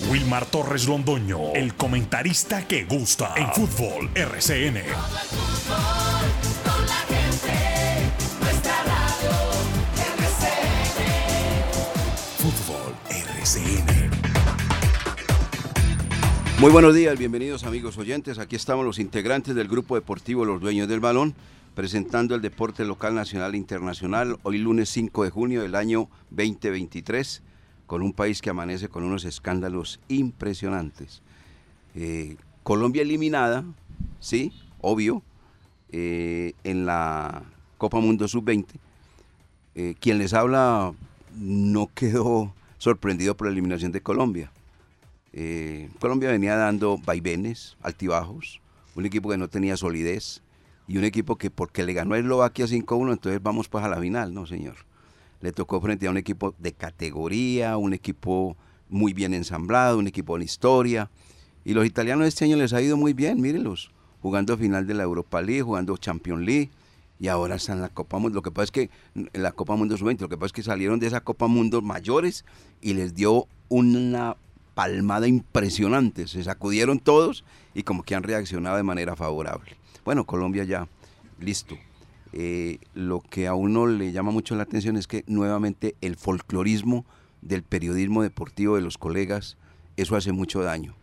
Wilmar Torres Londoño, el comentarista que gusta en fútbol RCN. Fútbol RCN. Muy buenos días, bienvenidos amigos oyentes. Aquí estamos los integrantes del grupo deportivo Los Dueños del Balón, presentando el deporte local, nacional e internacional, hoy lunes 5 de junio del año 2023 con un país que amanece con unos escándalos impresionantes. Eh, Colombia eliminada, sí, obvio, eh, en la Copa Mundo Sub-20. Eh, quien les habla no quedó sorprendido por la eliminación de Colombia. Colombia venía dando vaivenes, altibajos, un equipo que no tenía solidez y un equipo que porque le ganó a Eslovaquia 5-1, entonces vamos para la final, no señor le tocó frente a un equipo de categoría, un equipo muy bien ensamblado, un equipo en historia. Y los italianos este año les ha ido muy bien, mírenlos, jugando final de la Europa League, jugando Champions League, y ahora están en la Copa Mundo. Lo que pasa es que en la Copa Mundo Sub-20, lo que pasa es que salieron de esa Copa Mundo mayores y les dio una palmada impresionante. Se sacudieron todos y como que han reaccionado de manera favorable. Bueno, Colombia ya, listo. Eh, lo que a uno le llama mucho la atención es que nuevamente el folclorismo del periodismo deportivo de los colegas, eso hace mucho daño,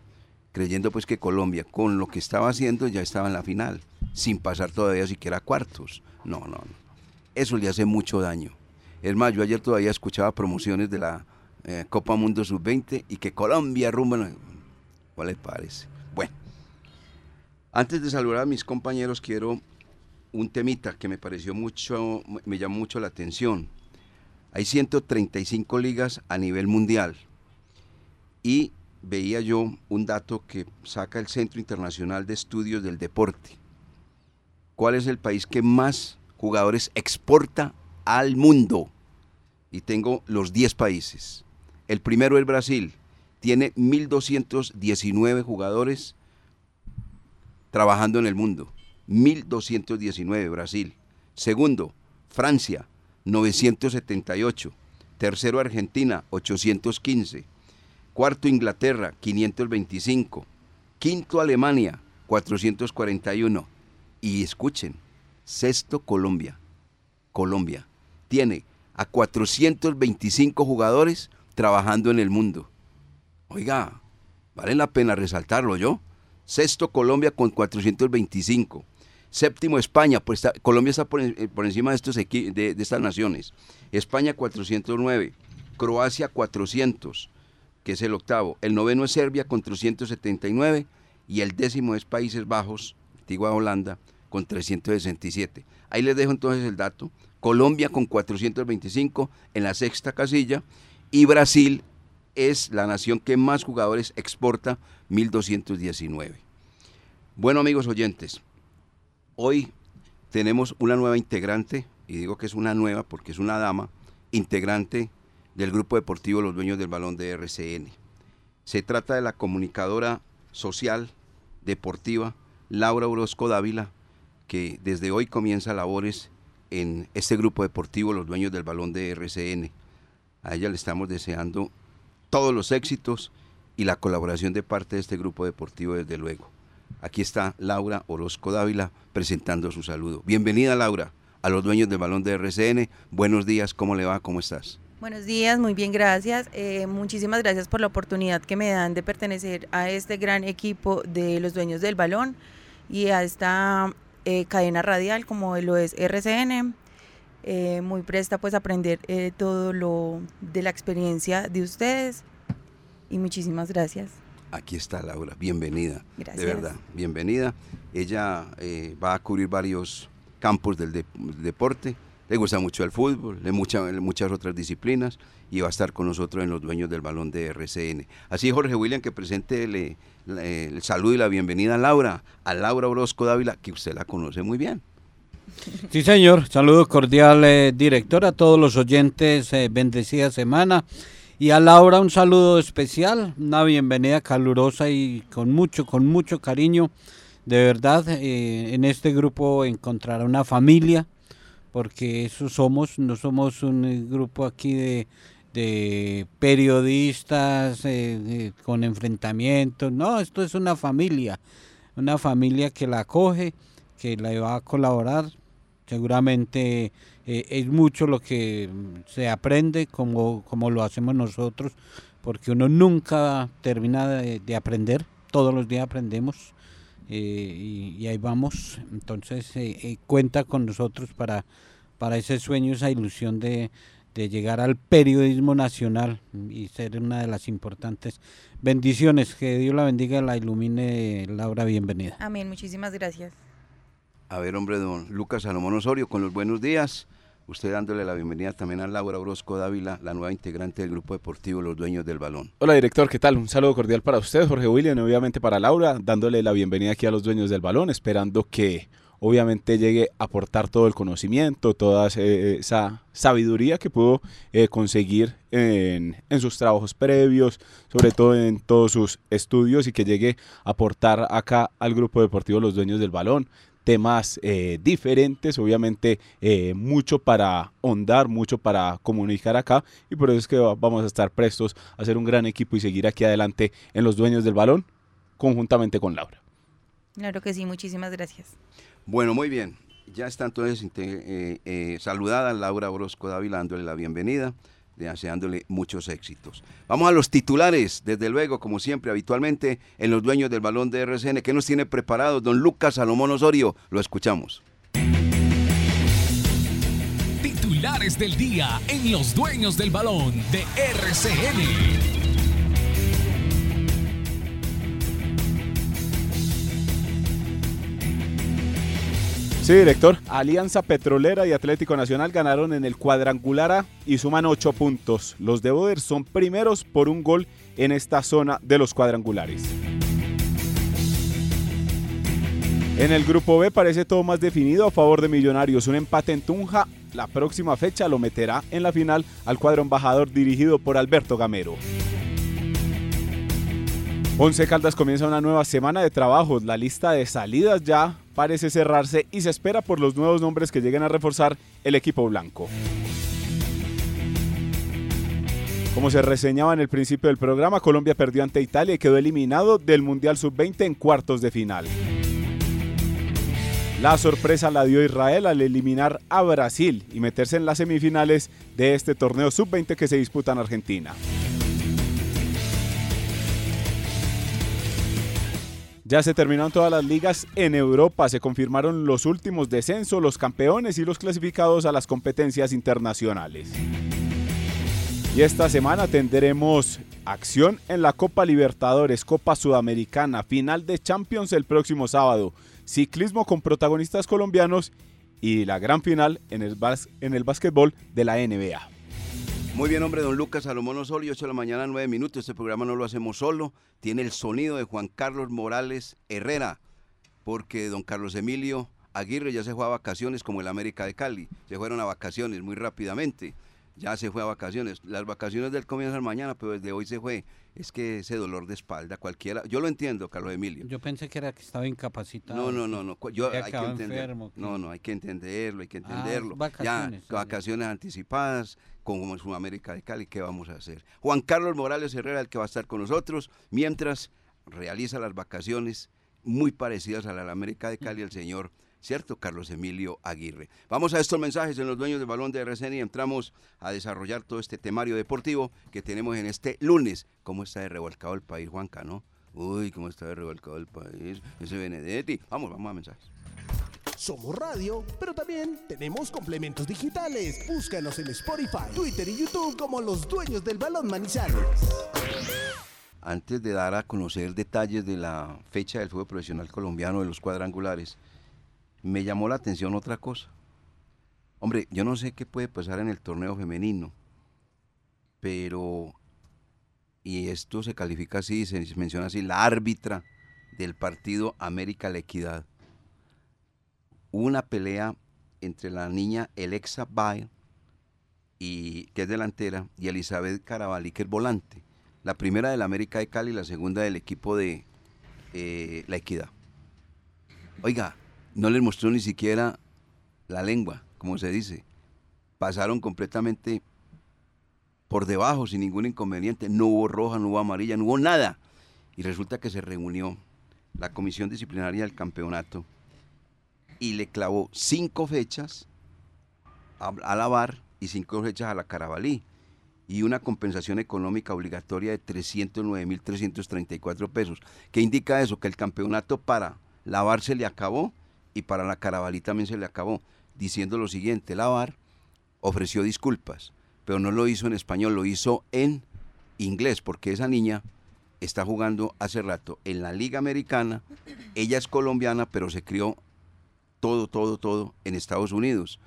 creyendo pues que Colombia con lo que estaba haciendo ya estaba en la final, sin pasar todavía siquiera cuartos. No, no, no. Eso le hace mucho daño. Es más, yo ayer todavía escuchaba promociones de la eh, Copa Mundo Sub-20 y que Colombia rumba. ¿Cuál les parece? Bueno, antes de saludar a mis compañeros, quiero un temita que me pareció mucho, me llamó mucho la atención. Hay 135 ligas a nivel mundial y veía yo un dato que saca el Centro Internacional de Estudios del Deporte. ¿Cuál es el país que más jugadores exporta al mundo? Y tengo los 10 países. El primero es Brasil, tiene 1.219 jugadores trabajando en el mundo. 1219, Brasil. Segundo, Francia, 978. Tercero, Argentina, 815. Cuarto, Inglaterra, 525. Quinto, Alemania, 441. Y escuchen, sexto, Colombia. Colombia tiene a 425 jugadores trabajando en el mundo. Oiga, vale la pena resaltarlo yo. Sexto, Colombia con 425. Séptimo, España. Pues Colombia está por, eh, encima de, de, estas naciones. España 409. Croacia 400, que es el octavo. El noveno es Serbia con 379. Y el décimo es Países Bajos, antigua Holanda, con 367. Ahí les dejo entonces el dato. Colombia con 425 en la sexta casilla y Brasil es la nación que más jugadores exporta, 1219. Bueno amigos oyentes, Hoy tenemos una nueva integrante, y digo que es una nueva porque es una dama, integrante del grupo deportivo Los Dueños del Balón de RCN. Se trata de la comunicadora social, deportiva, Laura Orozco Dávila, que desde hoy comienza labores en este grupo deportivo Los Dueños del Balón de RCN. A ella le estamos deseando todos los éxitos y la colaboración de parte de este grupo deportivo, desde luego. Aquí está Laura Orozco Dávila presentando su saludo. Bienvenida Laura a los dueños del balón de RCN. Buenos días, ¿cómo le va? ¿Cómo estás? Buenos días, muy bien, gracias. Eh, muchísimas gracias por la oportunidad que me dan de pertenecer a este gran equipo de los dueños del balón y a esta eh, cadena radial como lo es RCN. Eh, muy presta pues aprender todo lo de la experiencia de ustedes y muchísimas gracias. Aquí está Laura, bienvenida. De verdad, bienvenida. Ella eh, va a cubrir varios campos del, deporte. Le gusta mucho el fútbol, le mucha, muchas otras disciplinas y va a estar con nosotros en los dueños del balón de RCN. Así, Jorge William, que presente el, saludo y la bienvenida a Laura, a Laura Orozco Dávila, que usted la conoce muy bien. Sí, señor. Saludo cordial, eh, director, a todos los oyentes. Eh, bendecida semana. Y a Laura un saludo especial, una bienvenida calurosa y con mucho, con mucho cariño. De verdad, eh, en este grupo encontrará una familia, porque eso somos, no somos un grupo aquí de de periodistas eh, eh, con enfrentamientos. No, esto es una familia, una familia que la acoge, que la va a colaborar. Seguramente eh, es mucho lo que se aprende como, como lo hacemos nosotros, porque uno nunca termina de, aprender, todos los días aprendemos. y, ahí vamos, entonces cuenta con nosotros para, para ese sueño, esa ilusión de, de llegar al periodismo nacional y ser una de las importantes bendiciones. Que Dios la bendiga la ilumine, Laura, bienvenida. Amén, muchísimas gracias. A ver, hombre, don Lucas Salomón Osorio, con los buenos días. Usted dándole la bienvenida también a Laura Orozco Dávila, la nueva integrante del grupo deportivo Los Dueños del Balón. Hola, director, ¿qué tal? Un saludo cordial para usted, Jorge William, y obviamente para Laura, dándole la bienvenida aquí a los Dueños del Balón, esperando que obviamente llegue a aportar todo el conocimiento, toda esa sabiduría que pudo eh, conseguir en, sus trabajos previos, sobre todo en todos sus estudios y que llegue a aportar acá al grupo deportivo Los Dueños del Balón temas eh, diferentes, obviamente mucho para ahondar, mucho para comunicar acá y por eso es que vamos a estar prestos a hacer un gran equipo y seguir aquí adelante en los dueños del balón conjuntamente con Laura. Claro que sí, muchísimas gracias. Bueno, muy bien. Ya está entonces eh, eh, saludada Laura Orozco Dávila, dándole la bienvenida, deseándole muchos éxitos. Vamos a los titulares, desde luego, como siempre, habitualmente, en los dueños del balón de RCN. ¿Qué nos tiene preparado don Lucas Salomón Osorio? Lo escuchamos. Titulares del día en los dueños del balón de RCN. Sí, director. Alianza Petrolera y Atlético Nacional ganaron en el cuadrangular A y suman ocho puntos. Los de Boder son primeros por un gol en esta zona de los cuadrangulares. En el grupo B parece todo más definido a favor de Millonarios. Un empate en Tunja. La próxima fecha lo meterá en la final al cuadro embajador dirigido por Alberto Gamero. Once Caldas comienza una nueva semana de trabajos. La lista de salidas ya parece cerrarse y se espera por los nuevos nombres que lleguen a reforzar el equipo blanco. Como se reseñaba en el principio del programa, Colombia perdió ante Italia y quedó eliminado del Mundial Sub-20 en cuartos de final. La sorpresa la dio Israel al eliminar a Brasil y meterse en las semifinales de este torneo Sub-20 que se disputa en Argentina. Ya se terminaron todas las ligas en Europa, se confirmaron los últimos descensos, los campeones y los clasificados a las competencias internacionales. Y esta semana tendremos acción en la Copa Libertadores, Copa Sudamericana, final de Champions el próximo sábado, ciclismo con protagonistas colombianos y la gran final en el, en el básquetbol de la NBA. Muy bien, hombre, don Lucas Salomón Osorio, 8 de la mañana, 9 minutos. Este programa no lo hacemos solo. Tiene el sonido de Juan Carlos Morales Herrera, porque don Carlos Emilio Aguirre ya se fue a vacaciones como el América de Cali. Se fueron a vacaciones muy rápidamente ya se fue a vacaciones. Las vacaciones del comienzan mañana, pero desde hoy se fue. Es que ese dolor de espalda, cualquiera. Yo lo entiendo, Carlos Emilio. Yo pensé que era que estaba incapacitado. No, no, no, no. Yo hay que entender. no, no, hay que entenderlo, hay que ah, entenderlo. vacaciones, ya, vacaciones anticipadas, como Sudamérica de Cali, ¿qué vamos a hacer? Juan Carlos Morales Herrera, el que va a estar con nosotros, mientras realiza las vacaciones muy parecidas a la América de Cali, el señor ¿cierto? Carlos Emilio Aguirre. Vamos a estos mensajes en los dueños del balón de RCN y entramos a desarrollar todo este temario deportivo que tenemos en este lunes. ¿Cómo está de revolcado el país, Juanca, no? Uy, ¿cómo está de revolcado el país? Ese Benedetti. Vamos, vamos a mensajes. Somos radio, pero también tenemos complementos digitales. Búscanos en Spotify, Twitter y YouTube como los dueños del balón Manizales. Antes de dar a conocer detalles de la fecha del fútbol profesional colombiano de los cuadrangulares, me llamó la atención otra cosa. Hombre, yo no sé qué puede pasar en el torneo femenino, pero, y esto se califica así, se menciona así, la árbitra del partido América La Equidad. Hubo una pelea entre la niña Alexa Bail, y, que es delantera, y Elizabeth Carabalí, que es volante. La primera del América de Cali y la segunda del equipo de eh, La Equidad. Oiga, no les mostró ni siquiera la lengua, como se dice. Pasaron completamente por debajo sin ningún inconveniente. No hubo roja, no hubo amarilla, no hubo nada. Y resulta que se reunió la comisión disciplinaria del campeonato y le clavó cinco fechas a, la VAR y cinco fechas a la Carabalí y una compensación económica obligatoria de 309.334 pesos. ¿Qué indica eso? Que el campeonato para la VAR se le acabó y para la Carabalí también se le acabó, diciendo lo siguiente, la VAR ofreció disculpas, pero no lo hizo en español, lo hizo en inglés, porque esa niña está jugando hace rato en la Liga Americana, ella es colombiana, pero se crió todo, todo, todo en Estados Unidos.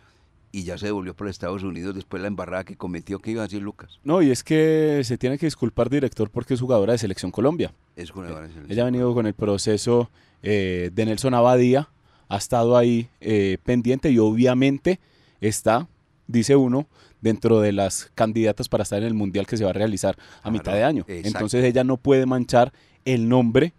Y ya se devolvió por Estados Unidos después de la embarrada que cometió. ¿Qué iba a decir Lucas? No, y es que se tiene que disculpar, director, porque es jugadora de Selección Colombia. Es jugadora de selección. Ella ha venido con el proceso eh, de Nelson Abadía, ha estado ahí eh, pendiente y obviamente está, dice uno, dentro de las candidatas para estar en el Mundial que se va a realizar a Claro, mitad de año. exacto. Entonces ella no puede manchar el nombre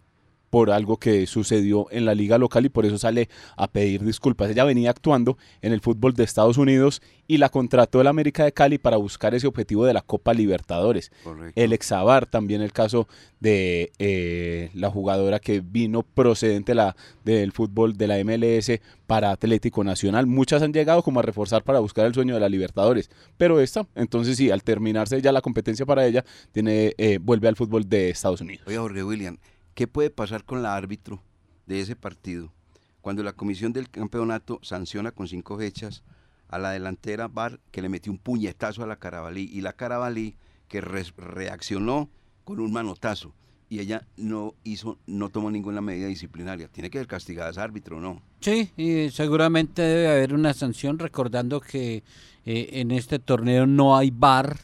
por algo que sucedió en la liga local y por eso sale a pedir disculpas. Ella venía actuando en el fútbol de Estados Unidos y la contrató el América de Cali para buscar ese objetivo de la Copa Libertadores. Correcto. El Exabar, también el caso de eh, la jugadora que vino procedente la, del fútbol de la MLS para Atlético Nacional. Muchas han llegado como a reforzar para buscar el sueño de la Libertadores. Pero esta, entonces sí, al terminarse ya la competencia para ella, tiene, eh, vuelve al fútbol de Estados Unidos. Oiga, Jorge William, ¿qué puede pasar con la árbitro de ese partido cuando la comisión del campeonato sanciona con cinco fechas a la delantera Bar que le metió un puñetazo a la Carabalí y la Carabalí que re- reaccionó con un manotazo y ella no hizo, no tomó ninguna medida disciplinaria? Tiene que ser castigada esa árbitro, ¿no? Sí, y seguramente debe haber una sanción, recordando que eh, en este torneo no hay bar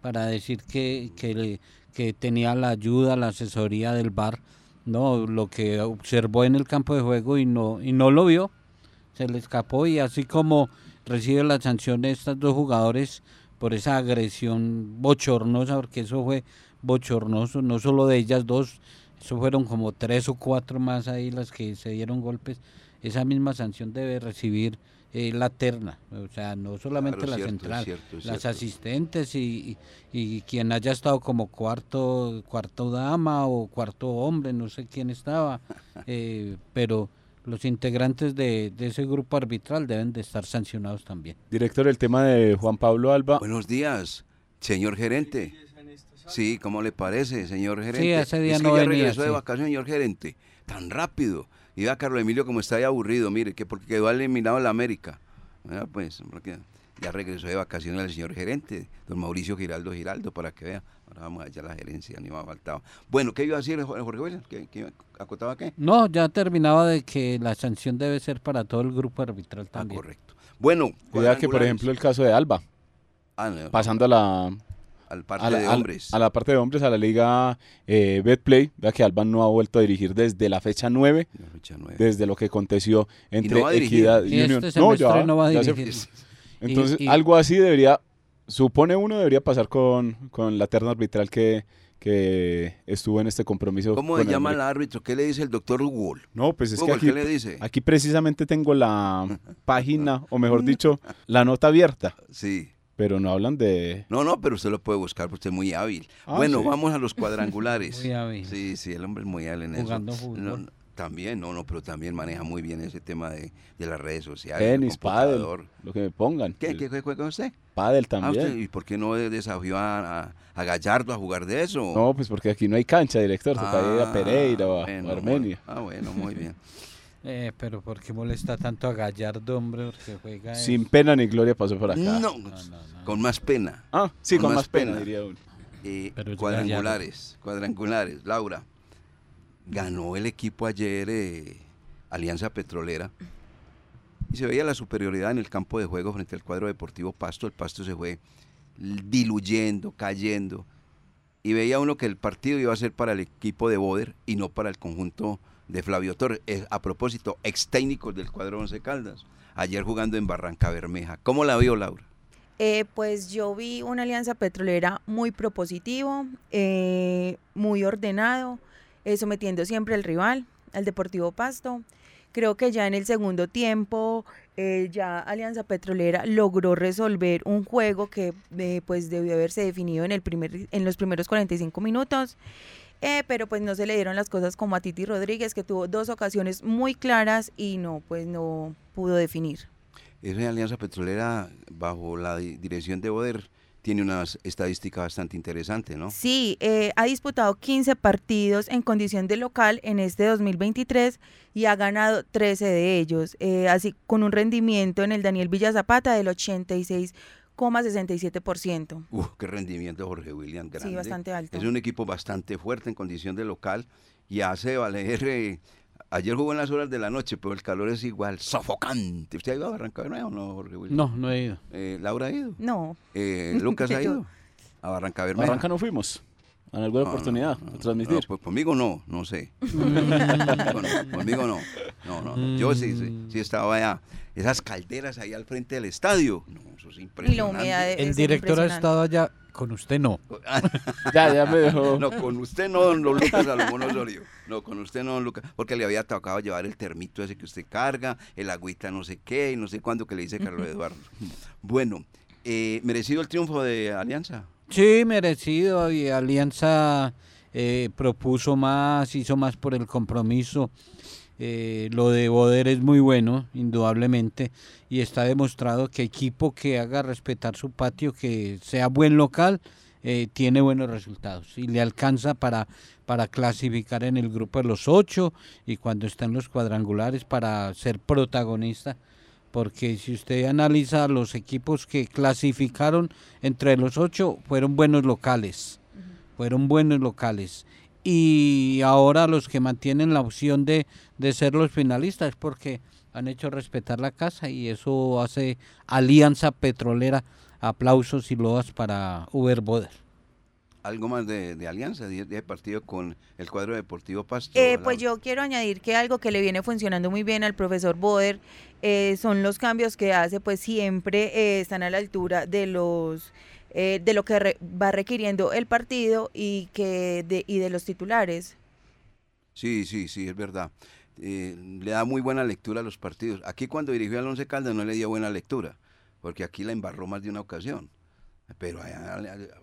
para decir que, que, le- que tenía la ayuda, la asesoría del bar, no, lo que observó en el campo de juego y no, y no lo vio, se le escapó y así como recibe la sanción de estos dos jugadores por esa agresión bochornosa, porque eso fue bochornoso, no solo de ellas dos, eso fueron como tres o cuatro más ahí las que se dieron golpes. Esa misma sanción debe recibir eh, la terna, o sea, no solamente Claro, la cierto, central, cierto, las cierto. asistentes y, y, y quien haya estado como cuarto, cuarto dama o cuarto hombre, no sé quién estaba, eh, pero los integrantes de, de ese grupo arbitral deben de estar sancionados también. Director, el tema de Juan Pablo Alba. Buenos días, señor gerente. Sí, ¿cómo le parece, señor gerente? ese día es que no ya venía, regresó de sí. vacaciones, señor gerente. Tan rápido. Y vea Carlos Emilio como está ahí aburrido, mire, que porque quedó eliminado en la América. Pues, porque ya regresó de vacaciones el señor gerente, don Mauricio Giraldo Giraldo, para que vea. Ahora vamos allá a la gerencia, ni me ha faltado. Bueno, ¿qué iba a decir Jorge William? ¿Qué, qué acotaba qué? No, ya terminaba de que la sanción debe ser para todo el grupo arbitral Ah, también. correcto. Bueno, Vea que, por ejemplo, el caso de Alba, Ah, no, pasando a la, al parte a la, de hombres. a la parte de hombres, a la liga eh, Betplay, vea que Alba no ha vuelto a dirigir desde la fecha 9, La fecha nueve. desde lo que aconteció entre no. Equidad y Unión. este semestre no va a ya se- dirigir. entonces, Y- y- algo así debería, supone uno, debería pasar con, con la terna arbitral que, que estuvo en este compromiso. ¿Cómo con se el llama el árbitro? ¿Qué le dice el doctor Hugo? No, pues es que aquí, ¿qué le dice? aquí precisamente tengo la página, o mejor dicho, la nota abierta, Sí. Pero no hablan de... No, no, pero usted lo puede buscar, porque usted es muy hábil. Ah, bueno, sí. vamos a los cuadrangulares. Muy hábil. Sí, sí, el hombre es muy hábil en Jugando eso. fútbol. No, no, también, no, no, pero también maneja muy bien ese tema de, de las redes sociales. Tenis, el pádel, lo que me pongan. ¿Qué, El qué, qué juega usted? Pádel Ah, usted, también. ¿Y por qué no desafió a, a- a Gallardo a jugar de eso? No, pues porque aquí no hay cancha, director. Toca ir a Ah, Pereira o a, bueno, o a Armenia. bueno. Ah, bueno, muy bien. Eh, pero ¿por qué molesta tanto a Gallardo, hombre? Porque juega Sin pena ni gloria pasó por acá. No, no, no. con más pena. Ah, sí, con, Con más, más pena, pena. diría uno. Eh, cuadrangulares, cuadrangulares. Laura, ganó el equipo ayer eh, Alianza Petrolera y se veía la superioridad en el campo de juego frente al cuadro deportivo Pasto. El Pasto se fue diluyendo, cayendo y veía uno que el partido iba a ser para el equipo de Boder y no para el conjunto de Flavio Torres. A propósito, ex técnicos del cuadro Once Caldas, ayer jugando en Barranca Bermeja. ¿Cómo la vio Laura? Eh, pues yo vi una alianza petrolera muy propositivo, eh, muy ordenado, eh, sometiendo siempre al rival, al Deportivo Pasto. Creo que ya en el segundo tiempo eh, ya Alianza Petrolera logró resolver un juego que eh, pues debió haberse definido en, el primer, en los primeros 45 minutos. Eh, pero pues no se le dieron las cosas como a Titi Rodríguez, que tuvo dos ocasiones muy claras y no, pues no pudo definir. Esa Alianza Petrolera, bajo la di- dirección de Boder, tiene una estadística bastante interesante, ¿no? Sí, eh, ha disputado 15 partidos en condición de local en este 2023 y ha ganado 13 de ellos, eh, así con un rendimiento en el Daniel Villa Zapata del 86,67%. Uf, qué rendimiento Jorge William, grande. Sí, bastante alto. Es un equipo bastante fuerte en condición de local y hace valer... eh, ayer jugó en las horas de la noche, pero el calor es igual, sofocante. ¿Usted ha ido a Barranca Bermeja o no, Jorge William? No, no he ido. Eh, ¿Laura ha ido? No, Eh, ¿Lucas ha ido? A Barranca Bermeja. Barranca no fuimos. En alguna No, oportunidad no, de no, transmitir. no, pues conmigo no, no sé. conmigo no, conmigo no. No. Yo sí, sí, sí estaba allá. Esas calderas ahí al frente del estadio. No, eso es y la impresionante. humedad El es director ha impresionante. estado allá, con usted no. Ya, ya me dejó. No, con usted no, don Lucas Salomón Osorio. No, con usted no, don Lucas. Porque le había tocado llevar el termito ese que usted carga, el agüita no sé qué, y no sé cuándo que le dice Carlos Eduardo. Bueno, eh, ¿merecido el triunfo de Alianza? Sí, merecido. Y Alianza eh, propuso más, hizo más por el compromiso. Eh, lo de Boder es muy bueno, indudablemente, y está demostrado que equipo que haga respetar su patio, que sea buen local, eh, tiene buenos resultados y le alcanza para, para clasificar en el grupo de los ocho y cuando está en los cuadrangulares para ser protagonista porque si usted analiza los equipos que clasificaron entre los ocho, fueron buenos locales, fueron buenos locales. Y ahora los que mantienen la opción de, de ser los finalistas, porque han hecho respetar la casa y eso hace alianza petrolera. Aplausos y loas para Uber Boder. Algo más de, de Alianza, de, de partido con el cuadro deportivo Pasto. Eh, pues yo quiero añadir que algo que le viene funcionando muy bien al profesor Boder eh, son los cambios que hace, pues siempre eh, están a la altura de los eh, de lo que re- va requiriendo el partido y que de, y de los titulares. Sí, sí, sí, es verdad. Le da muy buena lectura a los partidos. Aquí cuando dirigió al Once Caldas no le dio buena lectura, porque aquí la embarró más de una ocasión. Pero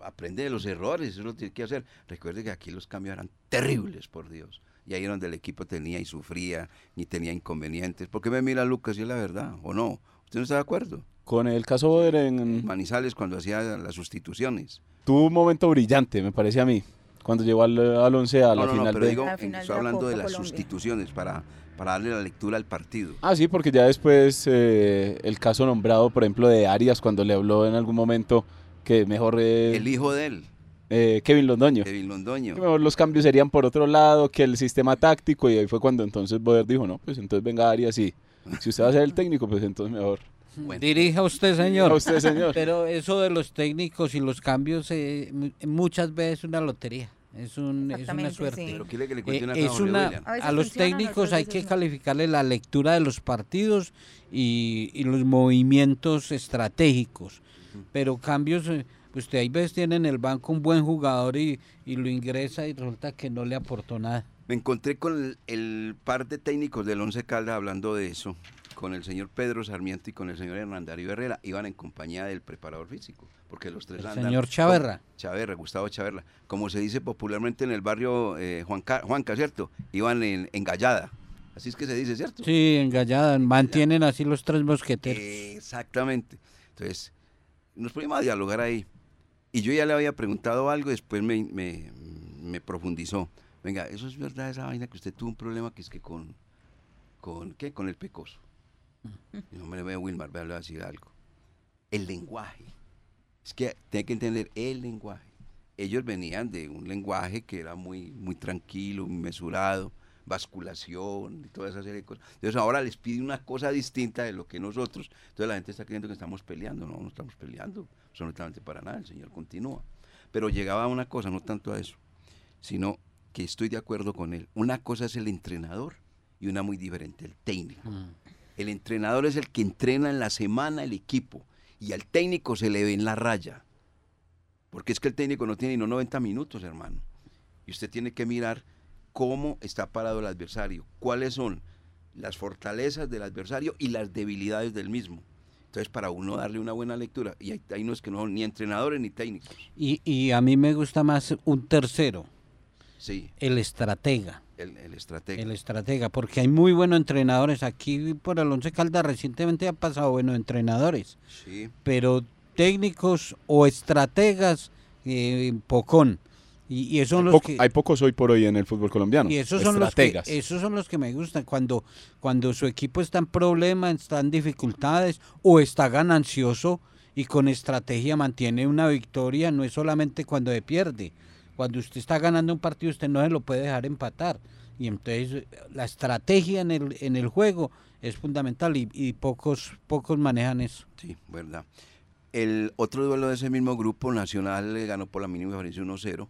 aprende de los errores, eso lo tiene que hacer. Recuerde que aquí los cambios eran terribles, por Dios. Y ahí era donde el equipo tenía y sufría, ni tenía inconvenientes. ¿Por qué me mira Lucas? Y es la verdad, ¿o no? ¿Usted no está de acuerdo? Con el caso Boder en, Manizales cuando hacía las sustituciones. tuvo un momento brillante, me parece a mí, cuando llegó al, al 11 a la no, no, no, final pero de... digo, final estoy de hablando de las Colombia. sustituciones para, para darle la lectura al partido. Ah, sí, porque ya después eh, el caso nombrado, por ejemplo, de Arias, cuando le habló en algún momento que mejor eh, El hijo de él, eh, Kevin Londoño. Kevin Londoño. Que mejor los cambios serían por otro lado, que el sistema táctico, y ahí fue cuando entonces Boder dijo, no, pues entonces venga Arias y si usted va a ser el técnico, pues entonces mejor. Bueno. Dirija usted, señor. A usted, señor. Pero eso de los técnicos y los cambios eh, mu- muchas veces es una lotería. Es, un, es una suerte. sí. Pero quiere que le Eh, cuente una es una. A a los técnicos hay que calificarle la lectura de los partidos y, y los movimientos estratégicos. Pero cambios, eh, usted hay veces tiene en el banco un buen jugador y, y lo ingresa y resulta que no le aportó nada. Me encontré con el, el par de técnicos del Once Caldas hablando de eso, con el señor Pedro Sarmiento y con el señor Hernán Darío Herrera. Iban en compañía del preparador físico, porque los tres El andan- señor Chaverra. Chaverra, Gustavo Chaverra. Como se dice popularmente en el barrio eh, Juanca, Juanca, ¿cierto? Iban en, en gallada. Así es que se dice, ¿cierto? Sí, engallada, mantienen así los tres mosqueteros. Exactamente. Entonces, nos ponemos a dialogar ahí. Y yo ya le había preguntado algo, después me, me, me profundizó. Venga, eso es verdad, esa vaina que usted tuvo un problema que es que con, con ¿qué? Con el pecoso. Y no me veo Wilmar, voy a decir algo. El lenguaje. Es que tiene que entender el lenguaje. Ellos venían de un lenguaje que era muy, muy tranquilo, muy mesurado, basculación y toda esa serie de cosas. Entonces ahora les pide una cosa distinta de lo que nosotros. Entonces la gente está creyendo que estamos peleando. No, no estamos peleando. Absolutamente para nada. El Señor continúa. Pero llegaba a una cosa, no tanto a eso, sino que estoy de acuerdo con él. Una cosa es el entrenador y una muy diferente, el técnico. El entrenador es el que entrena en la semana el equipo y al técnico se le ve en la raya. Porque es que el técnico no tiene ni no 90 minutos, hermano. Y usted tiene que mirar cómo está parado el adversario, cuáles son las fortalezas del adversario y las debilidades del mismo. Entonces, para uno darle una buena lectura, y hay, hay unos que no son ni entrenadores ni técnicos. Y, y a mí me gusta más un tercero, Sí, el estratega. el, el estratega. El estratega, porque hay muy buenos entrenadores. Aquí por el Once Caldas recientemente han pasado buenos entrenadores, Sí, pero técnicos o estrategas, eh, pocón. Y, y esos son los Poco- que... hay pocos hoy por hoy en el fútbol colombiano. Y esos son, los que, Estrategas. esos son los que me gustan, cuando, cuando su equipo está en problemas, está en dificultades o está ganancioso y con estrategia mantiene una victoria, no es solamente cuando se pierde. Cuando usted está ganando un partido, usted no se lo puede dejar empatar. Y entonces la estrategia en el, en el juego es fundamental y, y pocos, pocos manejan eso. sí, verdad. El otro duelo de ese mismo grupo, Nacional le ganó por la mínima diferencia 1-0 a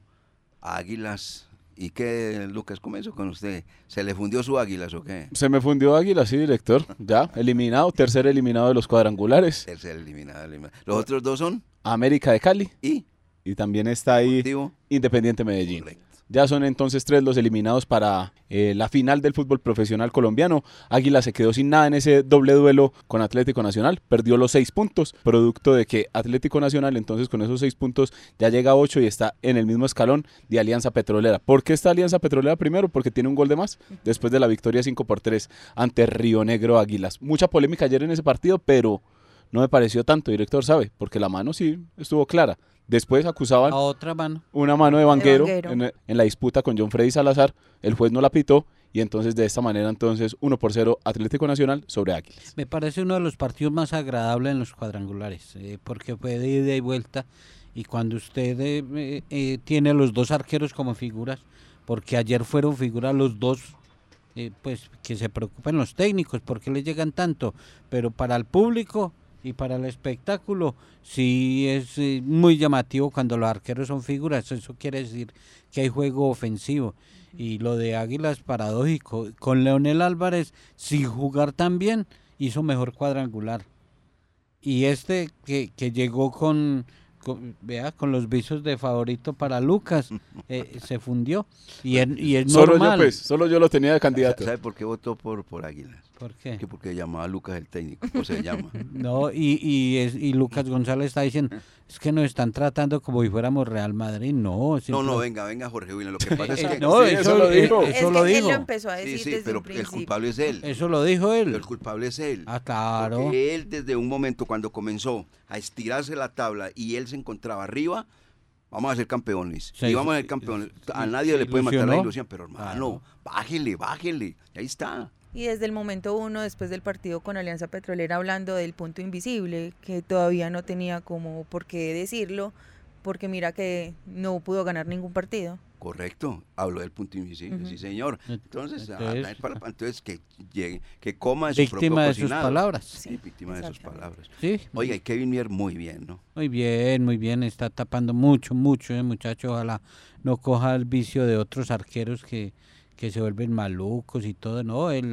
Águilas. ¿Y qué, Lucas, comenzó con usted? ¿Se le fundió su Águilas o qué? Se me fundió Águila, sí, director. Ya, eliminado, tercer eliminado de los cuadrangulares. Tercer eliminado, eliminado. Los otros dos son América de Cali y y también está ahí Deportivo. Independiente Medellín. Correcto. Ya son entonces tres los eliminados para eh, la final del fútbol profesional colombiano. Águila se quedó sin nada en ese doble duelo con Atlético Nacional. Perdió los seis puntos, producto de que Atlético Nacional entonces con esos seis puntos ya llega a ocho y está en el mismo escalón de Alianza Petrolera. ¿Por qué está Alianza Petrolera primero? Porque tiene un gol de más después de la victoria 5 por 3 ante Río Negro Águilas. Mucha polémica ayer en ese partido, pero no me pareció tanto, director, ¿sabe? Porque la mano sí estuvo clara. Después acusaban A otra mano. una mano de Vanguero, Vanguero. En, en la disputa con John Freddy Salazar, el juez no la pitó y entonces de esta manera entonces 1 por 0 Atlético Nacional sobre Águilas. Me parece uno de los partidos más agradables en los cuadrangulares, eh, porque fue de ida y vuelta. Y cuando usted eh, eh, eh, tiene a los dos arqueros como figuras, porque ayer fueron figuras los dos, eh, pues que se preocupen los técnicos, porque les llegan tanto, pero para el público y para el espectáculo sí es eh, muy llamativo cuando los arqueros son figuras, eso quiere decir que hay juego ofensivo. Y lo de Águila es paradójico. Con Leonel Álvarez, sin jugar tan bien, hizo mejor cuadrangular. Y este que, que llegó con, con- vea, con los visos de favorito para Lucas, eh, se fundió. Y, es- y es Solo normal. yo pues, solo yo lo tenía de candidato. ¿Sabe por qué votó por, por Águilas? ¿Por qué? Que porque llamaba a Lucas el técnico, o se llama. No, y, y, es- y Lucas González está diciendo, es que nos están tratando como si fuéramos Real Madrid. No, No, no, venga, venga, Jorge William. Lo que pasa es Eh, que. no, Sí, eso, eso lo eh, dijo. eso es lo que él dijo. lo empezó a decir Sí, sí, desde pero el culpable es él. Eso lo dijo él. El culpable es él. Ah, claro. Porque él desde un momento cuando comenzó a estirarse la tabla y él se encontraba arriba, vamos a ser campeones. Se- y vamos a ser campeones. A nadie se le puede matar la ilusión, pero hermano, bájele, bájele. Ahí está. Y desde el momento uno, después del partido con Alianza Petrolera, hablando del punto invisible, que todavía no tenía como por qué decirlo, porque mira que no pudo ganar ningún partido. Correcto, habló del punto invisible, sí señor. Entonces, ah, Entonces- para- entonces que llegue, que coma de su Víctima propio de sus palabras. Sí, víctima de sus palabras. Sí. Oiga, y Kevin Mier muy bien, ¿no? Muy bien, muy bien. Está tapando mucho, mucho, eh, muchacho. Ojalá no coja el vicio de otros arqueros que, que se vuelven malucos y todo. No, él.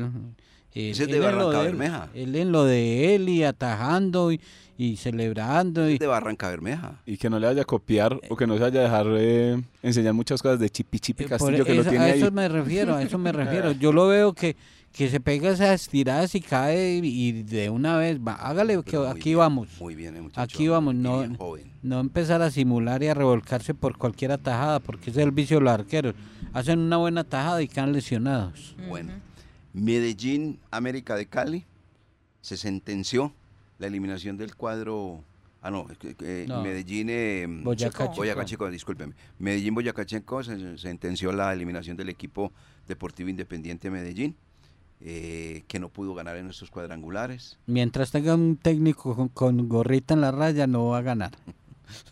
él- Ese es de él en lo Barranca él, Bermeja. Él en lo de él y atajando y, y celebrando. Y, De Barranca Bermeja. Y que no le vaya a copiar o que no se vaya a dejar eh, enseñar muchas cosas de Chipi Chipi Eh, Castillo que eso- lo tiene a ahí. eso me refiero, a eso me refiero. Yo lo veo que, que se pega esas tiradas y cae y de una vez va. Hágale que Pero muy aquí bien, vamos. Muy bien, el muchacho. Aquí vamos, no- bien joven. No empezar a simular y a revolcarse por cualquier atajada, porque ese es el vicio de los arqueros. Hacen una buena tajada y quedan lesionados. Bueno, Medellín, América de Cali, se sentenció la eliminación del cuadro. Ah, no, No. Medellín. eh, Boyacá Chico. Boyacá Chico. Discúlpeme. Medellín Boyacá Chico se se sentenció la eliminación del equipo Deportivo Independiente Medellín, eh, que no pudo ganar en estos cuadrangulares. Mientras tenga un técnico con, con gorrita en la raya, no va a ganar.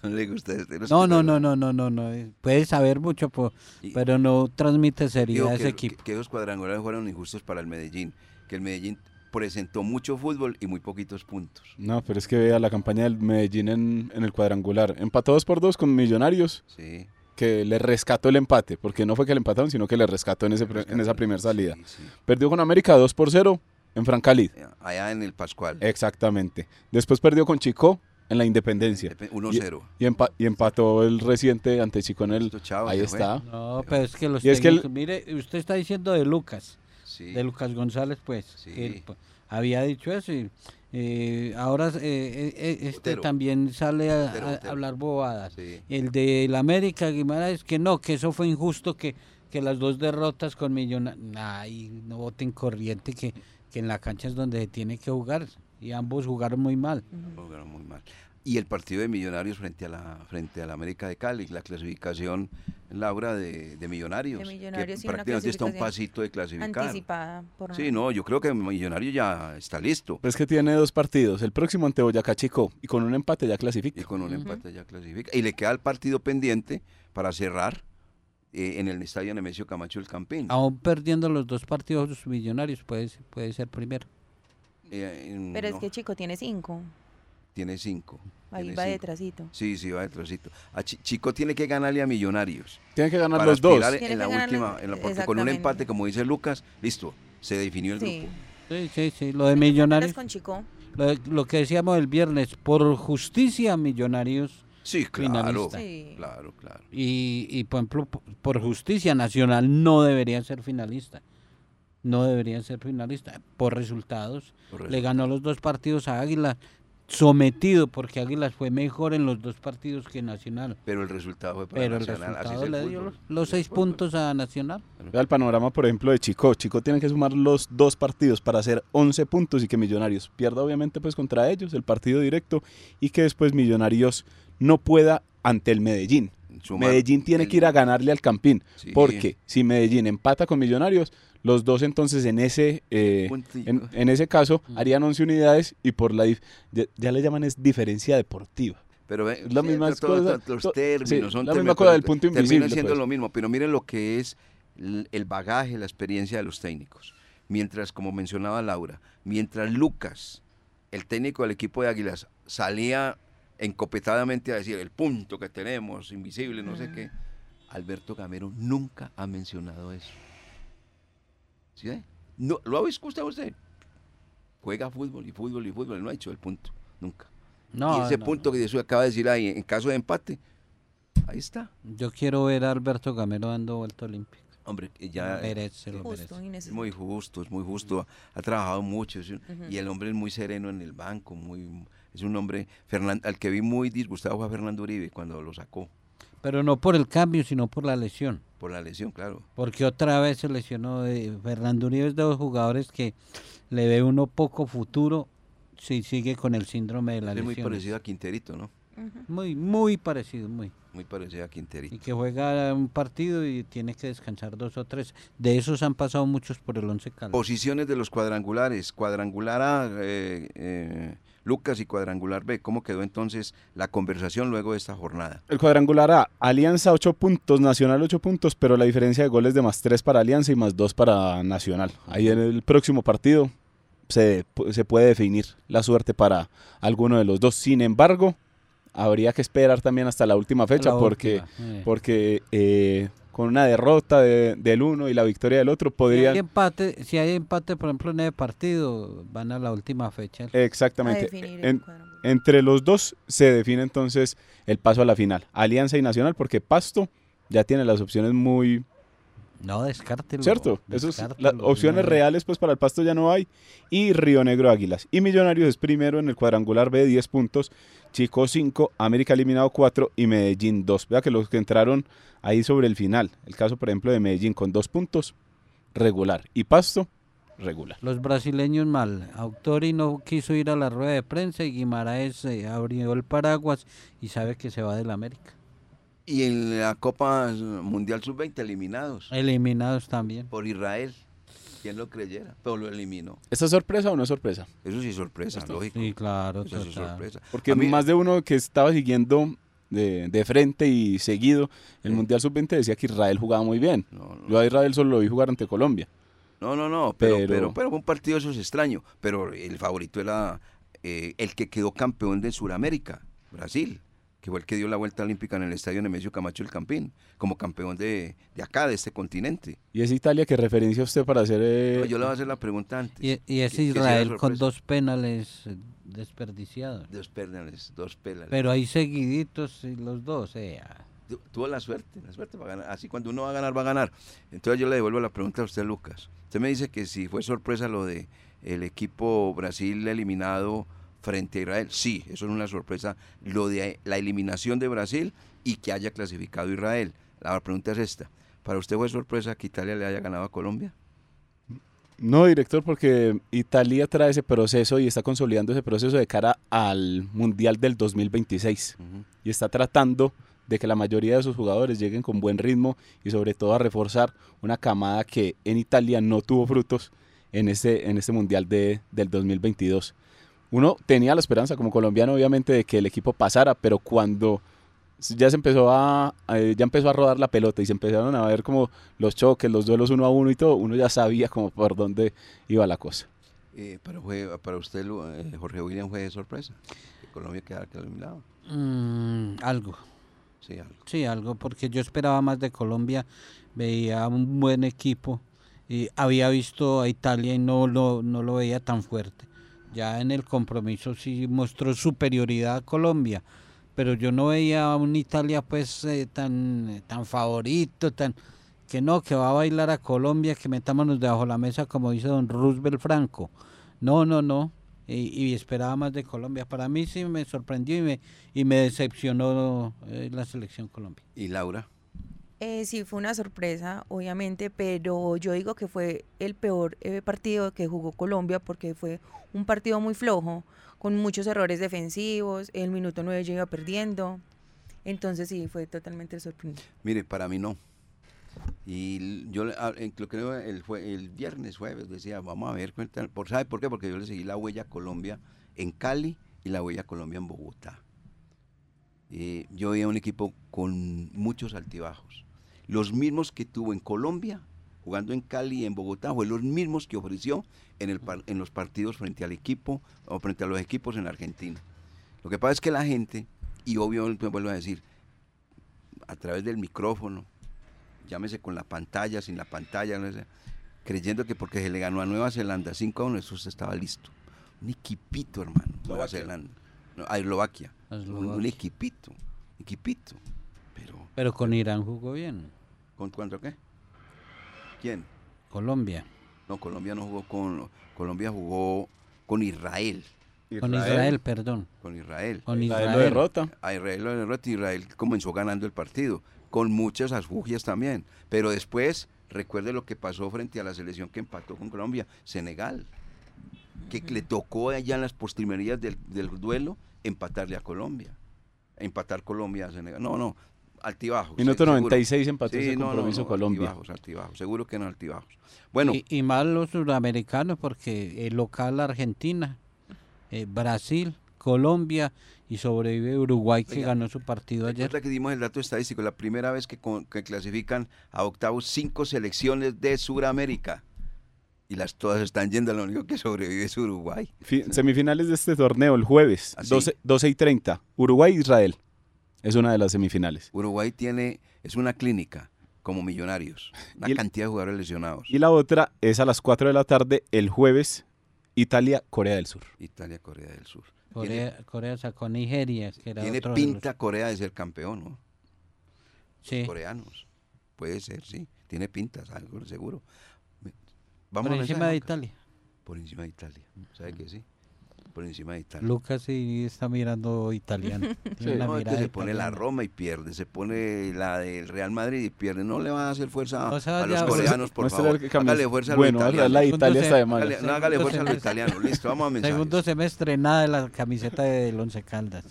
No le gusta este, No, no, no, no, no, no, no. eh, Puede saber mucho, po- Y- pero no transmite seriedad a ese que, equipo. que- que esos cuadrangulares fueron injustos para el Medellín, que el Medellín presentó mucho fútbol y muy poquitos puntos. No, pero es que vea la campaña del Medellín en, en el cuadrangular. Empató 2 por 2 con Millonarios, Sí. Que le rescató el empate, porque no fue que le empataron, sino que le rescató en, ese, pre- en esa primera salida. Sí, sí. Perdió con América 2 por 0 en Francalid. Eh, Allá en el Pascual. Exactamente. Después perdió con Chico en la Independencia. Depe- 1-0. Y, empa- y empató el reciente ante Chico en el... Ahí fue. está. No, pero es que los Y es que el- técnicos- mire, usted está diciendo de Lucas, Sí. de Lucas González, pues, Sí. que él, pues, había dicho eso y eh, ahora eh, eh, este Botero. también sale a, Botero, a Botero. hablar bobadas. Sí. El de la América Guimaraes que no, que eso fue injusto, que, que las dos derrotas con Millonarios, ay, no voten corriente, que, que en la cancha es donde se tiene que jugar y ambos jugaron muy mal. Jugaron muy mal. Y el partido de Millonarios frente a la frente a la América de Cali, la clasificación, Laura, de, de Millonarios. De Millonarios, que sí, una prácticamente está un pasito de clasificar. Anticipada. Por Sí, no, yo creo que Millonarios ya está listo. Pues que tiene dos partidos, el próximo ante Boyacá Chico y con un empate ya clasifica. Y con un empate ya clasifica. Y le queda el partido pendiente para cerrar eh, en el estadio Nemesio Camacho el Campín. Aún perdiendo los dos partidos millonarios, puede, ser- puede ser primero. Eh, Pero es no, que Chico tiene cinco. tiene cinco. Ahí tiene va cinco. detrásito. Sí, sí, va detrásito. A Chi- Chico tiene que ganarle a Millonarios. Tienen que ganar para los dos. en la última, en la- porque con un empate, como dice Lucas, listo, se definió el Sí. grupo. Sí, sí, sí, lo de Millonarios, con Chico. lo, de- lo que decíamos el viernes, por justicia Millonarios Sí, claro. Finalista. Sí. Claro, claro. y, y por ejemplo, por justicia Nacional no debería ser finalista. No debería ser finalista por resultados. Por Le ganó los dos partidos a Águila, sometido porque Águilas fue mejor en los dos partidos que Nacional. Pero el resultado fue para Pero el Nacional. así es resultado el le dio los, el seis puntos a Nacional. Vea el panorama, por ejemplo, de Chico. Chico tiene que sumar los dos partidos para hacer 11 puntos y que Millonarios pierda, obviamente, pues contra ellos el partido directo y que después Millonarios no pueda ante el Medellín. Sumar Medellín tiene el- que ir a ganarle al Campín, Sí. porque si Medellín empata con Millonarios, los dos entonces en ese eh, en, en ese caso harían 11 unidades y por la dif- ya, ya le llaman es diferencia deportiva. Pero Es la sí, misma cosa, los términos sí, son la misma cosa del punto Termina invisible, siendo pues. lo mismo, pero miren lo que es el bagaje, la experiencia de los técnicos. Mientras, como mencionaba Laura, mientras Lucas, el técnico del equipo de Águilas, salía encopetadamente a decir el punto que tenemos, invisible, no sé qué, Alberto Gamero nunca ha mencionado eso. ¿Sí? No, ¿Lo ha escuchado usted? Juega fútbol y fútbol y fútbol, no ha hecho el punto, nunca. No, y ese no, punto que Jesús acaba de decir ahí, en caso de empate, ahí está. Yo quiero ver a Alberto Gamero dando vuelta olímpica. Hombre, ya Merece, lo. Justo y es muy justo, es muy justo. Ha, ha trabajado mucho es un- y el hombre es muy sereno en el banco, muy es un hombre, Fernan- al que vi muy disgustado fue a Fernando Uribe cuando lo sacó Pero no por el cambio, sino por la lesión. Por la lesión, claro. Porque otra vez se lesionó. eh, Fernando Uribe es de los jugadores que le ve uno poco futuro si sigue con el síndrome de la Es muy lesión. parecido a Quinterito, ¿no? Muy, muy parecido, muy. Muy parecido a Quinterito. Y que juega un partido y tiene que descansar dos o tres. De esos han pasado muchos por el Once Caldas. Posiciones de los cuadrangulares. Cuadrangular A, eh, eh, Lucas y cuadrangular B. ¿Cómo quedó entonces la conversación luego de esta jornada? El cuadrangular A, Alianza 8 puntos, Nacional 8 puntos, pero la diferencia de goles de más 3 para Alianza y más 2 para Nacional. Ahí en el próximo partido se, se puede definir la suerte para alguno de los dos. Sin embargo, habría que esperar también hasta la última fecha La porque, última, eh. porque eh, con una derrota de- del uno y la victoria del otro Si hay podrían... empate, si hay empate, por ejemplo, en el partido, van a la última fecha. Exactamente. En- entre los dos se define entonces el paso a la final. Alianza y Nacional, porque Pasto ya tiene las opciones muy, No, descártelo. ¿Cierto? Las descártelo, opciones no. reales pues para el Pasto ya no hay. Y Río Negro Águilas. Y Millonarios es primero en el cuadrangular B, 10 puntos. Chico 5, América eliminado 4 y Medellín 2. Vea que los que entraron ahí sobre el final. El caso, por ejemplo, de Medellín con 2 puntos, regular. Y Pasto, regular. Los brasileños mal. Autori no quiso ir a la rueda de prensa y Guimaraes eh, abrió el paraguas y sabe que se va del América. Y en la Copa Mundial Sub-20 eliminados Eliminados también. por Israel. ¿Quién lo creyera? Pero lo eliminó. ¿Esta es sorpresa o no es sorpresa? Eso sí es sorpresa, lógico. Sí, claro. Eso sí es sorpresa. Porque mí- más de uno que estaba siguiendo de, de frente y seguido el. Mundial Sub-20 decía que Israel jugaba muy bien. No, no. Yo a Israel solo lo vi jugar ante Colombia. No, no, no, pero, Pero- pero, pero, fue un partido eso es extraño. Pero el favorito era eh, el que quedó campeón de Sudamérica, Brasil, que fue el que dio la vuelta olímpica en el estadio Nemesio Camacho el Campín, como campeón de, de acá, de este continente. Y es Italia que referencia usted para hacer... eh, No, yo le voy a hacer la pregunta antes. Y, y es Israel con dos penales eh, desperdiciados. Dos penales, dos penales. Pero ahí seguiditos y los dos. eh, tu- tuvo la suerte, la suerte para ganar. Así cuando uno va a ganar, va a ganar. Entonces yo le devuelvo la pregunta a usted, Lucas. Usted me dice que si fue sorpresa lo de el equipo Brasil eliminado frente a Israel. Sí, eso es una sorpresa. Lo de la eliminación de Brasil y que haya clasificado Israel. La pregunta es esta. ¿Para usted fue sorpresa que Italia le haya ganado a Colombia? No, director, porque Italia trae ese proceso y está consolidando ese proceso de cara al Mundial del 2026. Y está tratando de que la mayoría de sus jugadores lleguen con buen ritmo y sobre todo a reforzar una camada que en Italia no tuvo frutos en este, en este Mundial de, del 2022. Uno tenía la esperanza como colombiano obviamente de que el equipo pasara, pero cuando ya se empezó a ya empezó a rodar la pelota y se empezaron a ver como los choques, los duelos uno a uno y todo, uno ya sabía como por dónde iba la cosa. Eh, pero fue, para usted, eh, Jorge William, fue de sorpresa. Colombia quedara eliminado. Mm, algo. Sí, algo. Sí, algo, porque yo esperaba más de Colombia, veía un buen equipo y había visto a Italia y no lo, no lo veía tan fuerte. Ya en el compromiso sí mostró superioridad a Colombia, pero yo no veía a un Italia pues eh, tan, eh, tan favorito, tan que no, que va a bailar a Colombia, que metámonos debajo de la mesa como dice don Roosevelt Franco. No, no, no. Y, y esperaba más de Colombia. Para mí sí me sorprendió y me, y me decepcionó eh, la selección Colombia. ¿Y Laura? Eh, sí, fue una sorpresa, obviamente, pero yo digo que fue el peor eh, partido que jugó Colombia porque fue un partido muy flojo, con muchos errores defensivos, el minuto 9 ya iba perdiendo, entonces sí, fue totalmente sorprendente. Mire, para mí no. Y yo ah, en lo le- el, el viernes, jueves, decía, vamos a ver, por, ¿sabe por qué? Porque yo le seguí la huella Colombia en Cali y la huella Colombia en Bogotá. Eh, yo veía un equipo con muchos altibajos. Los mismos que tuvo en Colombia, jugando en Cali y en Bogotá, fue los mismos que ofreció en, el, par- en los partidos frente al equipo o frente a los equipos en Argentina. Lo que pasa es que la gente, y obvio, me vuelvo a decir, a través del micrófono, llámese con la pantalla, sin la pantalla, no sé, creyendo que porque se le ganó a Nueva Zelanda 5 a 1, eso se estaba listo. Un equipito, hermano, Nueva. Zelanda. No, a Eslovaquia. Un, Eslovaquia. un equipito, equipito. Pero, Pero con Irán jugó bien. ¿Con cuánto qué? ¿Quién? Colombia. No, Colombia no jugó con, Colombia jugó con Israel, Con Israel, perdón. con Israel. Con Israel Israel. lo derrota. a Israel lo derrotó y Israel comenzó ganando el partido, con muchas asfugias también. Pero después, recuerde lo que pasó frente a la selección que empató con Colombia, Senegal, que le tocó allá en las postrimerías del, del duelo empatarle a Colombia. Empatar Colombia a Senegal. No, no, altibajos. Minuto sí, seguro. 96 empató Sí, ese no, no, compromiso no, Colombia. Altibajos, altibajos, seguro que no altibajos. Bueno, Y, y más los sudamericanos, porque el local Argentina, eh, Brasil, Colombia y sobrevive Uruguay que Oiga, ganó su partido ayer. Que dimos el dato estadístico, la primera vez que, con- que clasifican a octavos cinco selecciones de Sudamérica. Y las todas están yendo, lo único que sobrevive es Uruguay. Fi- Semifinales de este torneo el jueves, ¿Ah, sí? 12, 12 y 30. Uruguay-Israel. Es una de las semifinales. Uruguay tiene, es una clínica, como millonarios. Una Y cantidad de jugadores lesionados. Y la otra es a las 4 de la tarde el jueves, Italia-Corea del Sur. Italia, Corea del Sur. Corea, Corea sacó Nigeria, que era Tiene otro de los- pinta Corea de ser campeón, ¿no? Sí. Coreanos. Puede ser, sí. Tiene pinta, algo seguro. Vamos Por a ver encima de. Italia. Por encima de Italia. ¿Sabe que sí? Por encima de Italia. Lucas sí está mirando italiano. Tiene una No, es que mirada se pone la. Roma y pierde, se pone la del Real Madrid y pierde. No le van a hacer fuerza a, O sea, a los ya- coreanos, por favor. Hágale fuerza a los Bueno, la italianos. de Italia está de. Hágale- no, hágale fuerza a los italianos. Listo, vamos a mensajes. Segundo semestre, nada de la camiseta del Once Caldas.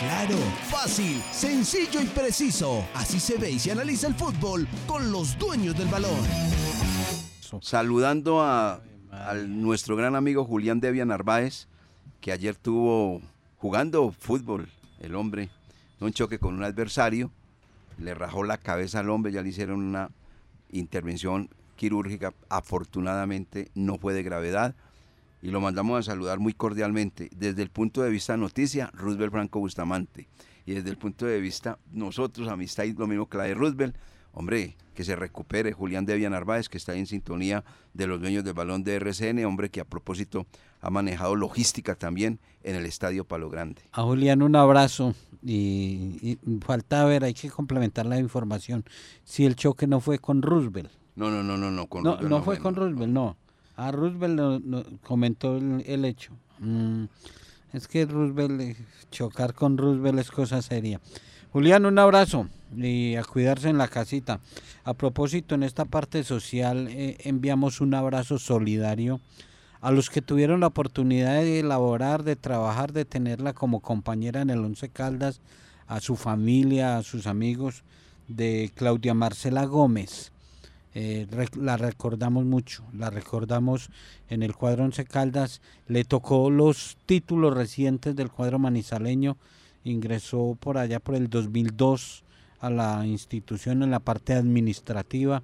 Claro, fácil, sencillo y preciso. Así se ve y se analiza el fútbol con los dueños del balón. Saludando a, a nuestro gran amigo Julián Devia Narváez, que ayer tuvo jugando fútbol, el hombre, un choque con un adversario, le rajó la cabeza al hombre, ya le hicieron una intervención quirúrgica, afortunadamente no fue de gravedad, y lo mandamos a saludar muy cordialmente. Desde el punto de vista noticia, Roosevelt Franco Bustamante, y desde el punto de vista nosotros, amistad y lo mismo que la de Roosevelt, hombre, que se recupere Julián Debian Narváez, que está en sintonía de los dueños del balón de RCN, hombre que a propósito ha manejado logística también en el Estadio Palo Grande. A Julián un abrazo y, y falta ver, hay que complementar la información, si el choque no fue con Roosevelt. No, no, no, no, no, con No, Roosevelt no fue con. Roosevelt, no. A Roosevelt no- no- comentó el, el hecho. Mm, es que Roosevelt, eh, chocar con Roosevelt es cosa seria. Julián, un abrazo y a cuidarse en la casita. A propósito, en esta parte social eh, enviamos un abrazo solidario a los que tuvieron la oportunidad de elaborar, de trabajar, de tenerla como compañera en el Once Caldas, a su familia, a sus amigos, de Claudia Marcela Gómez. Eh, la recordamos mucho, la recordamos en el cuadro Once Caldas, le tocó los títulos recientes del cuadro manizaleño, ingresó por allá por el 2002 a la institución en la parte administrativa,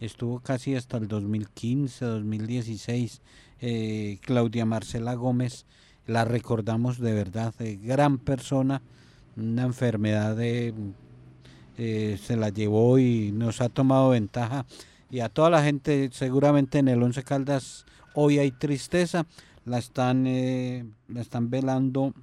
estuvo casi hasta el 2015, 2016, eh, Claudia Marcela Gómez, la recordamos de verdad, de gran persona, una enfermedad de eh, se la llevó y nos ha tomado ventaja. Y a toda la gente, seguramente en el Once Caldas hoy hay tristeza, la están, eh, la están velando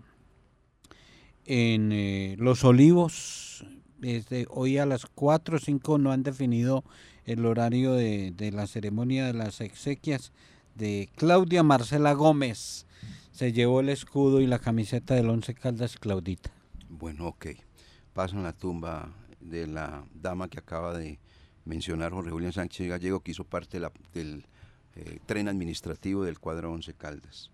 en eh, Los Olivos. Desde hoy a las 4 o 5 no han definido el horario de, de la ceremonia de las exequias de Claudia Marcela Gómez. Se llevó el escudo y la camiseta del Once Caldas Claudita. Bueno, ok. Paso en la tumba de la dama que acaba de mencionar Jorge Julián Sánchez Gallego, que hizo parte del eh, tren administrativo del cuadro Once Caldas.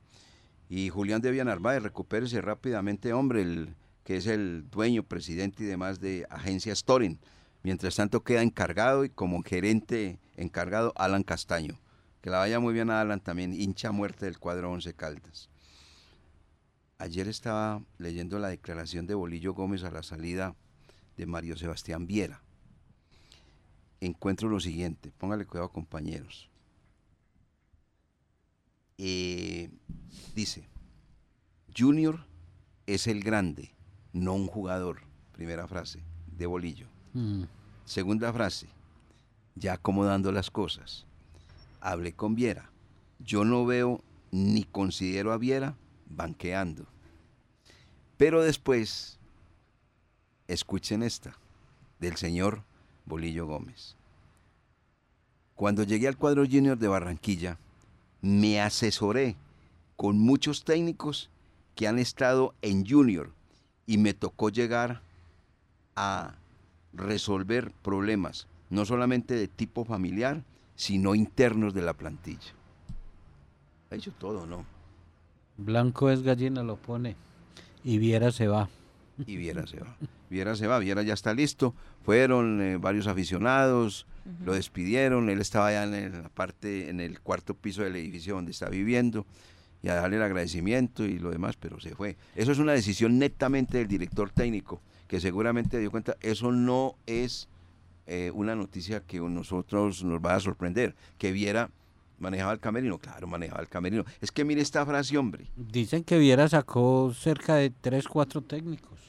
Y Julián de Narváez, recupérese rápidamente, hombre, el, que es el dueño, presidente y demás de Agencia Storing. Mientras tanto queda encargado y como gerente encargado Alan Castaño. Que la vaya muy bien a Alan también, hincha muerte del cuadro Once Caldas. Ayer estaba leyendo la declaración de Bolillo Gómez a la salida de Mario Sebastián Viera. Encuentro lo siguiente, póngale cuidado compañeros. Eh, dice, Junior es el grande, no un jugador. Primera frase de Bolillo. Mm. Segunda frase, ya acomodando las cosas. Hablé con Viera. Yo no veo ni considero a Viera banqueando. Pero después, escuchen esta, del señor Bolillo Gómez. Cuando llegué al cuadro junior de Barranquilla, me asesoré con muchos técnicos que han estado en junior y me tocó llegar a resolver problemas, no solamente de tipo familiar, sino internos de la plantilla. Ha dicho todo, ¿no? Blanco es gallina, lo pone. Y Viera se va. Y Viera se va. Viera se va, Viera ya está listo. Fueron eh, varios aficionados, lo despidieron, él estaba ya en el- la parte, en el cuarto piso del edificio donde está viviendo, y a darle el agradecimiento y lo demás, pero se fue. Eso es una decisión netamente del director técnico, que seguramente dio cuenta, eso no es eh, una noticia que a nosotros nos va a sorprender, que Viera manejaba el camerino, claro, manejaba el camerino. Es que mire esta frase, hombre. Dicen que Viera sacó cerca de 3, 4 técnicos.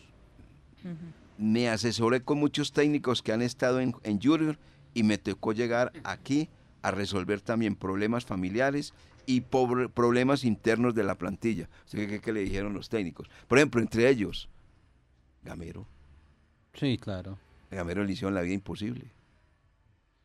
me asesoré con muchos técnicos que han estado en, en Junior y me tocó llegar aquí a resolver también problemas familiares y problemas internos de la plantilla. ¿Usted qué, qué le dijeron los técnicos? Por ejemplo, entre ellos, Gamero. Sí, claro. Gamero le hicieron la vida imposible.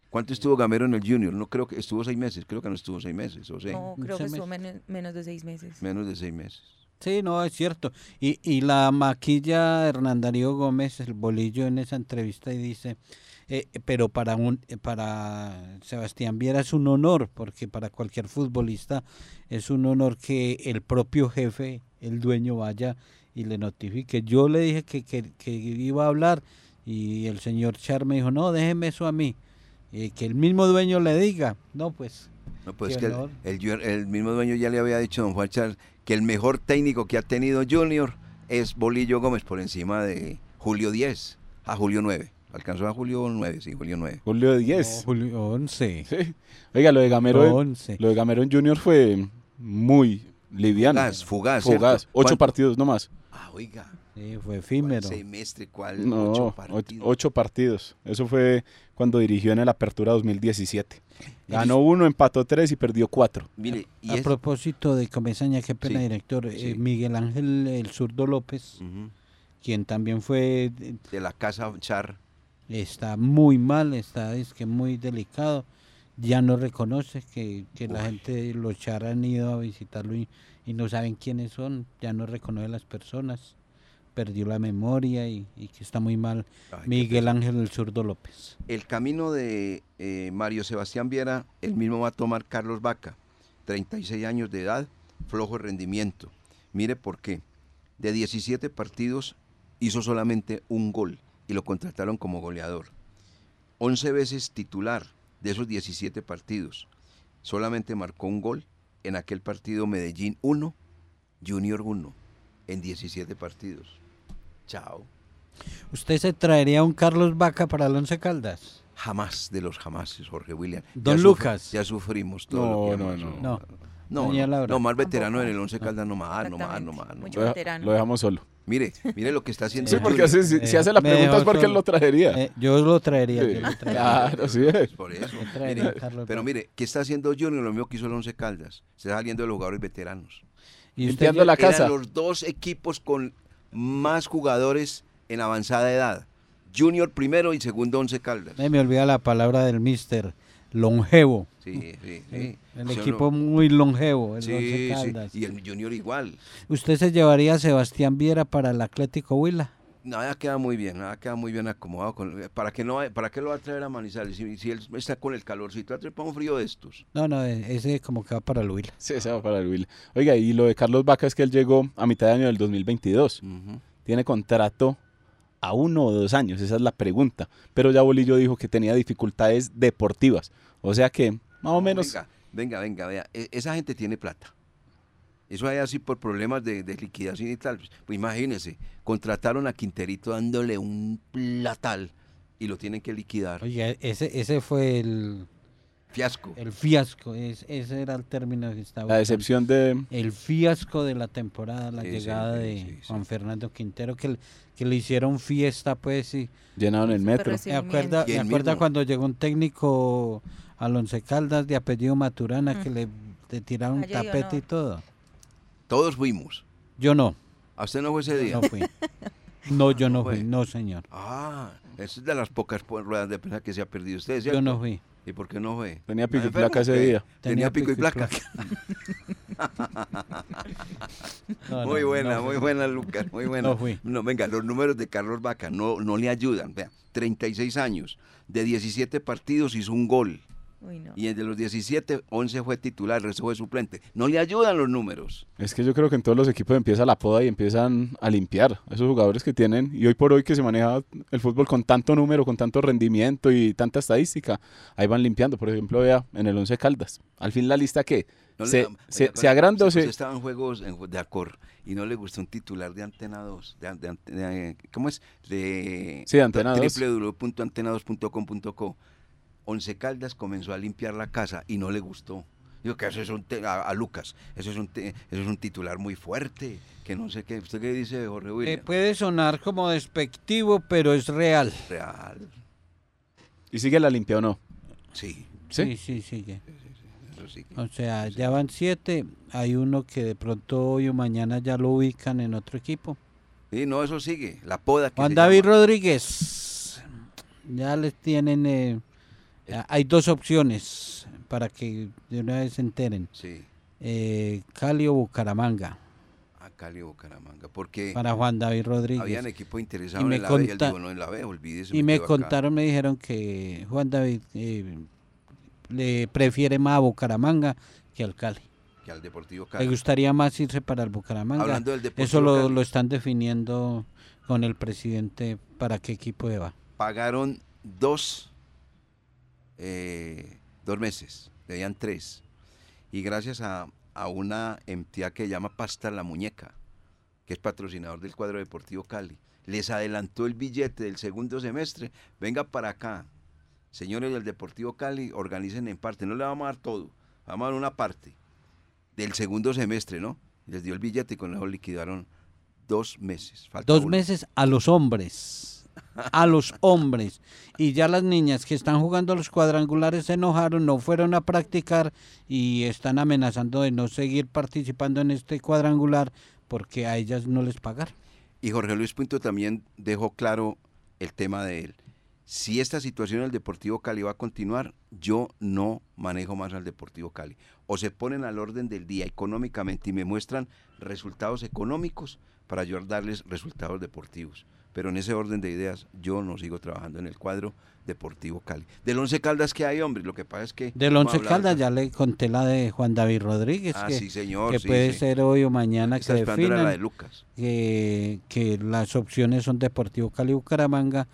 ¿Cuánto estuvo Gamero en el Junior? No creo que estuvo seis meses, creo que no estuvo seis meses, o sea, No, creo que estuvo menos, menos de seis meses. menos de seis meses. Sí, no, es cierto. Y, y la maquilla Hernán Darío Gómez, el bolillo en esa entrevista, y dice, eh, pero para, un, eh, para Sebastián Viera es un honor, porque para cualquier futbolista es un honor que el propio jefe, el dueño, vaya y le notifique. Yo le dije que, que, que iba a hablar y el señor Char me dijo, no, déjeme eso a mí. Y que el mismo dueño le diga, no, pues No, pues que el, el mismo dueño ya le había dicho a don Juan Charles que el mejor técnico que ha tenido Junior es Bolillo Gómez por encima de Julio 10 a Julio 9. Alcanzó a Julio 9, sí, Julio 9. Julio 10. Julio 11. Sí. Oiga, lo de Gamero, 11. lo de Gamero en Junior fue muy liviano. Fugaz, fugaz. Fugaz. ¿cierto? Ocho partidos nomás. Ah, oiga. Sí, fue efímero. Semestre, ¿cuál? No, ocho partidos. ocho partidos. Eso fue cuando dirigió en el Apertura 2017. Ganó uno, empató tres y perdió cuatro. Mire, y A propósito de Comesaña, qué pena, Sí, director. eh. Miguel Ángel El Zurdo López, quien también fue, de la casa Char. Está muy mal, está es que muy delicado. Ya no reconoce que, que la gente, los char han ido a visitarlo y, y no saben quiénes son, ya no reconoce a las personas, perdió la memoria y, y que está muy mal. Ay, Miguel. Ángel El Zurdo López. El camino de eh, Mario Sebastián Viera, el mismo va a tomar Carlos Vaca, 36 años de edad, flojo rendimiento. Mire por qué. De 17 partidos hizo solamente un gol y lo contrataron como goleador. 11 veces titular de esos 17 partidos. Solamente marcó un gol en aquel partido Medellín 1, Junior 1, en 17 partidos. Chao. ¿Usted se traería un Carlos Vaca para el Once Caldas? Jamás de los jamases, Jorge William. Don Ya Lucas. ya sufrimos todo. No, lo que no, no. No. No, más veterano en el Once Caldas, no más, no más, no más. no Mucho veterano. lo dejamos solo. Mire, mire lo que está haciendo. Sí, porque hace- si, si hace la me pregunta es dejó porque él lo traería. Eh, yo lo traería. Sí. yo lo traería. Claro, sí es. Por eso. Mire, pero mire, ¿qué está haciendo Junior? Lo mismo que hizo el Once Caldas. Se está saliendo de los jugadores veteranos. Y usted ya- la casa. Eran los dos equipos con más jugadores en avanzada edad. Junior primero y segundo Once Caldas. Eh, me olvida la palabra del mister, longevo. Sí, sí, sí. El, equipo no- muy longevo, el Sí, Once sí, Caldas. Y el Junior igual. ¿Usted se llevaría a Sebastián Viera para el Atlético Huila? Nada queda muy bien, nada queda muy bien acomodado. Con, ¿para, qué no, ¿Para qué lo va a traer a Manizales? Si, si él está con el calorcito, va a traer para un frío de estos. No, no, e- ese como que va para el Huila. Sí, ese va para el Will. Oiga, y lo de Carlos Vaca es que él llegó a mitad de año del 2022. Ujú. Tiene contrato a uno o dos años, esa es la pregunta. Pero ya Bolillo dijo que tenía dificultades deportivas. O sea que, más o menos, Venga, venga, venga, vea. e- Esa gente tiene plata. Eso hay así por problemas de, de liquidación y tal. Pues imagínense, contrataron a Quinterito dándole un platal y lo tienen que liquidar. Oye, ese, ese fue el, Fiasco. el fiasco, es- ese era el término que estaba. la decepción de... El fiasco de la temporada, la Sí, llegada sí, de sí, sí. Juan Fernando Quintero, que, le- que le hicieron fiesta, pues, y Llenaron el metro. me acuerda, me cuando llegó un técnico al Once Caldas de apellido Maturana, que le, le tiraron Ah, yo digo, tapete no. y todo. Todos fuimos. Yo no, ¿A usted no fue ese día? no fui. No, yo no fui, no, señor. Ah, esa es de las pocas po- ruedas de prensa que se ha perdido usted, Yo no fui. ¿Y por qué no fue? Tenía ¿Está pico y placa ese día. Tenía pico y placa. No, muy no, buena, no muy buena, Lucas, muy buena. No fui. No, venga, los números de Carlos Vaca no, no le ayudan. Vea, 36 años, de 17 partidos hizo un gol. Uy, no. Y de los 17, 11 fue titular, el resto fue suplente. No le ayudan los números. Es que yo creo que en todos los equipos empieza la poda y empiezan a limpiar a esos jugadores que tienen. Y hoy por hoy que se maneja el fútbol con tanto número, con tanto rendimiento y tanta estadística, ahí van limpiando. Por ejemplo, vea, en el 11 Caldas. Al fin la lista que No se, se, se agranda o se... estaba en juegos de Acor y no le gustó un titular de Antena 2. De, de de- ¿Cómo es? De Sí, de Antena 2. www.antena2.com.co. Once Caldas comenzó a limpiar la casa y no le gustó. Digo que eso es un te- a, a Lucas, eso es un eso es un titular muy fuerte, que no sé qué. ¿Usted qué dice, Jorge Eh, William? puede sonar como despectivo, pero es real. Real. ¿Y sigue la limpia o no? Sí, ¿Sí? Sí, sí, sigue. eso sí. O sea, ya van siete. Hay uno que de pronto hoy o mañana ya lo ubican en otro equipo. Sí, no, eso sigue. La poda que Juan David llama. Rodríguez. Ya les tienen. eh, hay dos opciones para que de una vez se enteren. Sí, Eh, Cali o Bucaramanga. a Cali o Bucaramanga. Porque Para Juan David Rodríguez. habían equipo interesado Y me en la B y él dijo, no, en la B, olvídese. Y me quedo acá". contaron, me dijeron que Juan David eh, le prefiere más a Bucaramanga que al Cali. Que al Deportivo Le Cali. gustaría más irse para el Bucaramanga. Hablando del Deportivo Eso lo, Cali. lo están definiendo con el presidente para qué equipo va. pagaron dos, eh, dos meses, debían tres. Y gracias a, a una entidad que se llama Pasta La Muñeca, que es patrocinador del cuadro deportivo Cali, les adelantó el billete del segundo semestre. Venga para acá, señores del Deportivo Cali, organicen en parte. No le vamos a dar todo, vamos a dar una parte del segundo semestre, ¿no? Les dio el billete y con eso liquidaron dos meses. Falta Dos uno. meses a los hombres. A los hombres. Y ya las niñas que están jugando a los cuadrangulares se enojaron, no fueron a practicar y están amenazando de no seguir participando en este cuadrangular porque a ellas no les pagaron. Y Jorge Luis Pinto también dejó claro el tema de él. Si esta situación del Deportivo Cali va a continuar, yo no manejo más al Deportivo Cali. O se ponen al orden del día económicamente y me muestran resultados económicos para yo darles resultados deportivos. Pero en ese orden de ideas, yo no sigo trabajando en el cuadro Deportivo Cali. Del Once Caldas que hay, hombre, lo que pasa es que... Del Once Caldas ya le conté la de Juan David Rodríguez, Ah, que, sí, señor, que sí, puede sí. ser hoy o mañana que Está esperando era la de definan Lucas. que, que las opciones son Deportivo Cali Bucaramanga.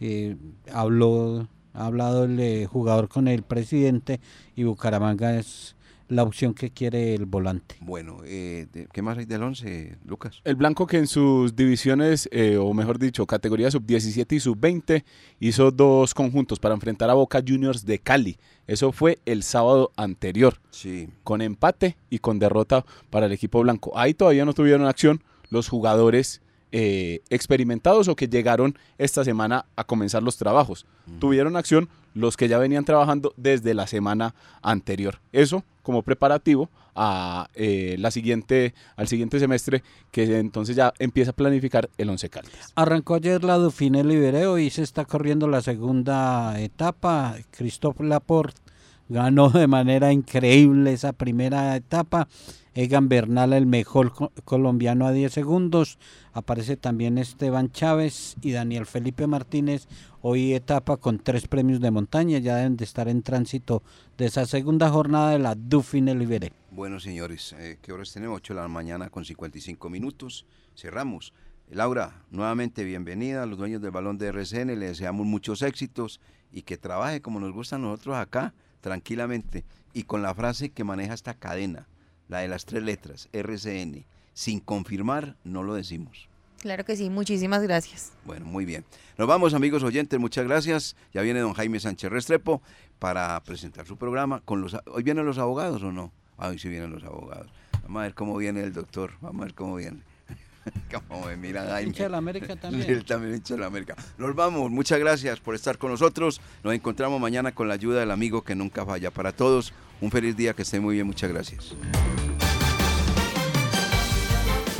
eh, habló, ha hablado el eh, jugador con el presidente y Bucaramanga es la opción que quiere el volante. Bueno, eh, ¿qué más hay del Once, Lucas? El Blanco que en sus divisiones, eh, o mejor dicho, categoría sub-17 y sub-20, hizo dos conjuntos para enfrentar a Boca Juniors de Cali. Eso fue el sábado anterior, Sí, con empate y con derrota para el equipo blanco. Ahí todavía no tuvieron acción los jugadores eh, experimentados o que llegaron esta semana a comenzar los trabajos. Tuvieron acción los que ya venían trabajando desde la semana anterior. Eso como preparativo a eh, la siguiente, al siguiente semestre, que entonces ya empieza a planificar el Once Caldas. Arrancó ayer la Dauphiné Libere, hoy se está corriendo la segunda etapa. Christophe Laporte ganó de manera increíble esa primera etapa. Egan Bernal, el mejor co- colombiano a 10 segundos. Aparece también Esteban Chávez y Daniel Felipe Martínez. Hoy etapa con tres premios de montaña. Ya deben de estar en tránsito de esa segunda jornada de la Dauphiné Libere. Bueno, señores, eh, ¿qué horas tenemos? 8 de la mañana con 55 minutos. Cerramos. Laura, nuevamente bienvenida a los dueños del balón de RCN. Le deseamos muchos éxitos y que trabaje como nos gusta a nosotros acá, tranquilamente. Y con la frase que maneja esta cadena, la de las tres letras, RCN. Sin confirmar, no lo decimos. Claro que sí, muchísimas gracias. Bueno, muy bien. Nos vamos, amigos oyentes, muchas gracias. Ya viene don Jaime Sánchez Restrepo para presentar su programa. con los ¿Hoy vienen los abogados o no? Ah, hoy sí vienen los abogados. Vamos a ver cómo viene el doctor. Vamos a ver cómo viene. Cómo me mira Jaime. Hincha de la América también. Él también hincha de la América. Nos vamos. Muchas gracias por estar con nosotros. Nos encontramos mañana con la ayuda del amigo que nunca falla. Para todos, un feliz día. Que estén muy bien. Muchas gracias.